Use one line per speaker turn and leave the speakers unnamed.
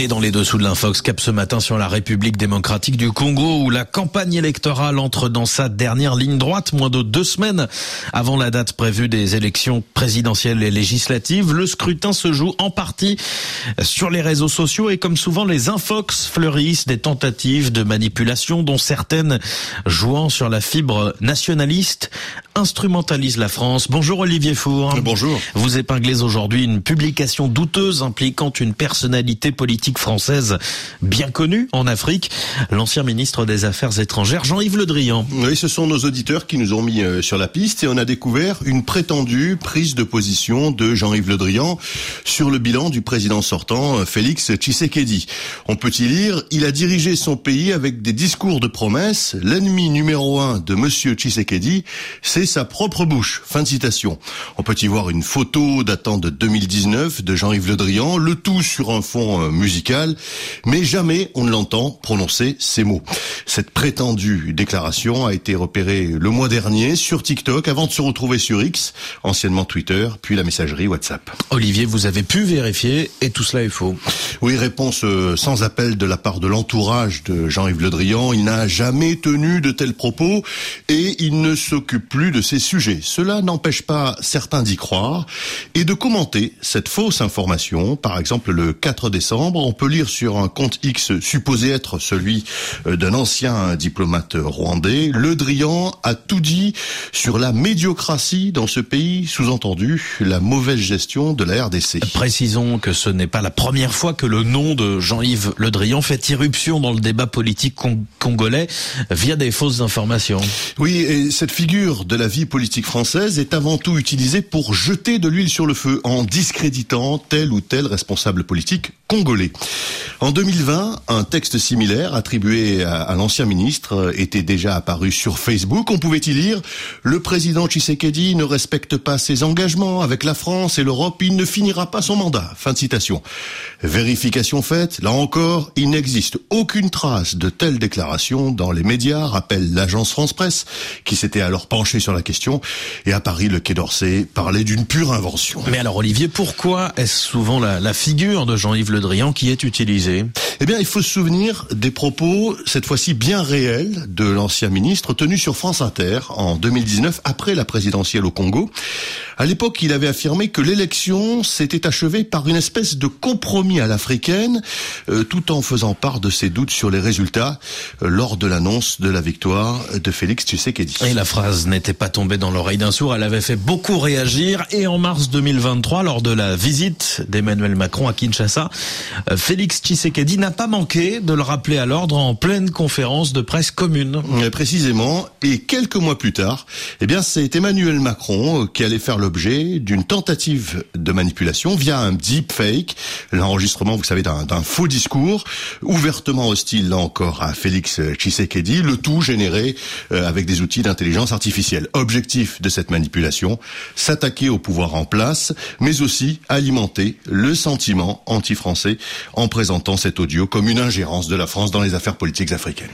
Et dans les dessous de l'infox, cap ce matin sur la République démocratique du Congo où la campagne électorale entre dans sa dernière ligne droite, moins de deux semaines avant la date prévue des élections présidentielles et législatives. Le scrutin se joue en partie sur les réseaux sociaux et comme souvent les infox fleurissent des tentatives de manipulation dont certaines jouant sur la fibre nationaliste instrumentalisent la France. Bonjour Olivier Four.
Bonjour.
Vous épinglez aujourd'hui une publication douteuse impliquant une personnalité politique française bien connue en Afrique, l'ancien ministre des Affaires étrangères Jean-Yves Le Drian.
Oui, ce sont nos auditeurs qui nous ont mis euh, sur la piste et on a découvert une prétendue prise de position de Jean-Yves Le Drian sur le bilan du président sortant euh, Félix Tshisekedi. On peut y lire, il a dirigé son pays avec des discours de promesses. L'ennemi numéro un de monsieur Tshisekedi, c'est sa propre bouche. Fin de citation. On peut y voir une photo datant de 2019 de Jean-Yves Le Drian, le tout sur un fond euh, musical mais jamais on ne l'entend prononcer ces mots. Cette prétendue déclaration a été repérée le mois dernier sur TikTok avant de se retrouver sur X, anciennement Twitter, puis la messagerie WhatsApp.
Olivier, vous avez pu vérifier et tout cela est faux.
Oui, réponse euh, sans appel de la part de l'entourage de Jean-Yves Le Drian. Il n'a jamais tenu de tels propos et il ne s'occupe plus de ces sujets. Cela n'empêche pas certains d'y croire et de commenter cette fausse information. Par exemple, le 4 décembre, on peut lire sur un compte X supposé être celui euh, d'un ancien diplomate rwandais, Le Drian a tout dit sur la médiocratie dans ce pays, sous-entendu la mauvaise gestion de la RDC.
Précisons que ce n'est pas la première fois que le nom de Jean-Yves Le Drian fait irruption dans le débat politique congolais via des fausses informations.
Oui, et cette figure de la vie politique française est avant tout utilisée pour jeter de l'huile sur le feu en discréditant tel ou tel responsable politique congolais. En 2020, un texte similaire attribué à, l'ancien ministre était déjà apparu sur Facebook. On pouvait y lire Le président Tshisekedi ne respecte pas ses engagements avec la France et l'Europe, il ne finira pas son mandat. Fin de citation. Vérification faite, là encore, il n'existe aucune trace de telle déclaration dans les médias, rappelle l'agence France Presse, qui s'était alors penchée sur la question, et à Paris, le Quai d'Orsay parlait d'une pure invention.
Mais alors Olivier, pourquoi est-ce souvent la, la figure de Jean-Yves Le Drian qui est utilisée?
Eh bien, il faut se souvenir des propos, cette fois-ci bien réels, de l'ancien ministre, tenus sur France Inter en 2019, après la présidentielle au Congo. À l'époque, il avait affirmé que l'élection s'était achevée par une espèce de compromis à l'africaine, euh, tout en faisant part de ses doutes sur les résultats euh, lors de l'annonce de la victoire de Félix Tshisekedi.
Et la phrase n'était pas tombée dans l'oreille d'un sourd, elle avait fait beaucoup réagir. Et en mars 2023, lors de la visite d'Emmanuel Macron à Kinshasa, euh, Félix Tshisekedi n'a pas manqué de le rappeler à l'ordre en pleine conférence de presse commune.
précisément, et quelques mois plus tard, eh bien, c'est Emmanuel Macron qui allait faire le l'objet d'une tentative de manipulation via un deepfake, l'enregistrement, vous savez, d'un faux discours, ouvertement hostile, là encore, à Félix Tshisekedi, le tout généré euh, avec des outils d'intelligence artificielle. Objectif de cette manipulation, s'attaquer au pouvoir en place, mais aussi alimenter le sentiment anti-français en présentant cet audio comme une ingérence de la France dans les affaires politiques africaines.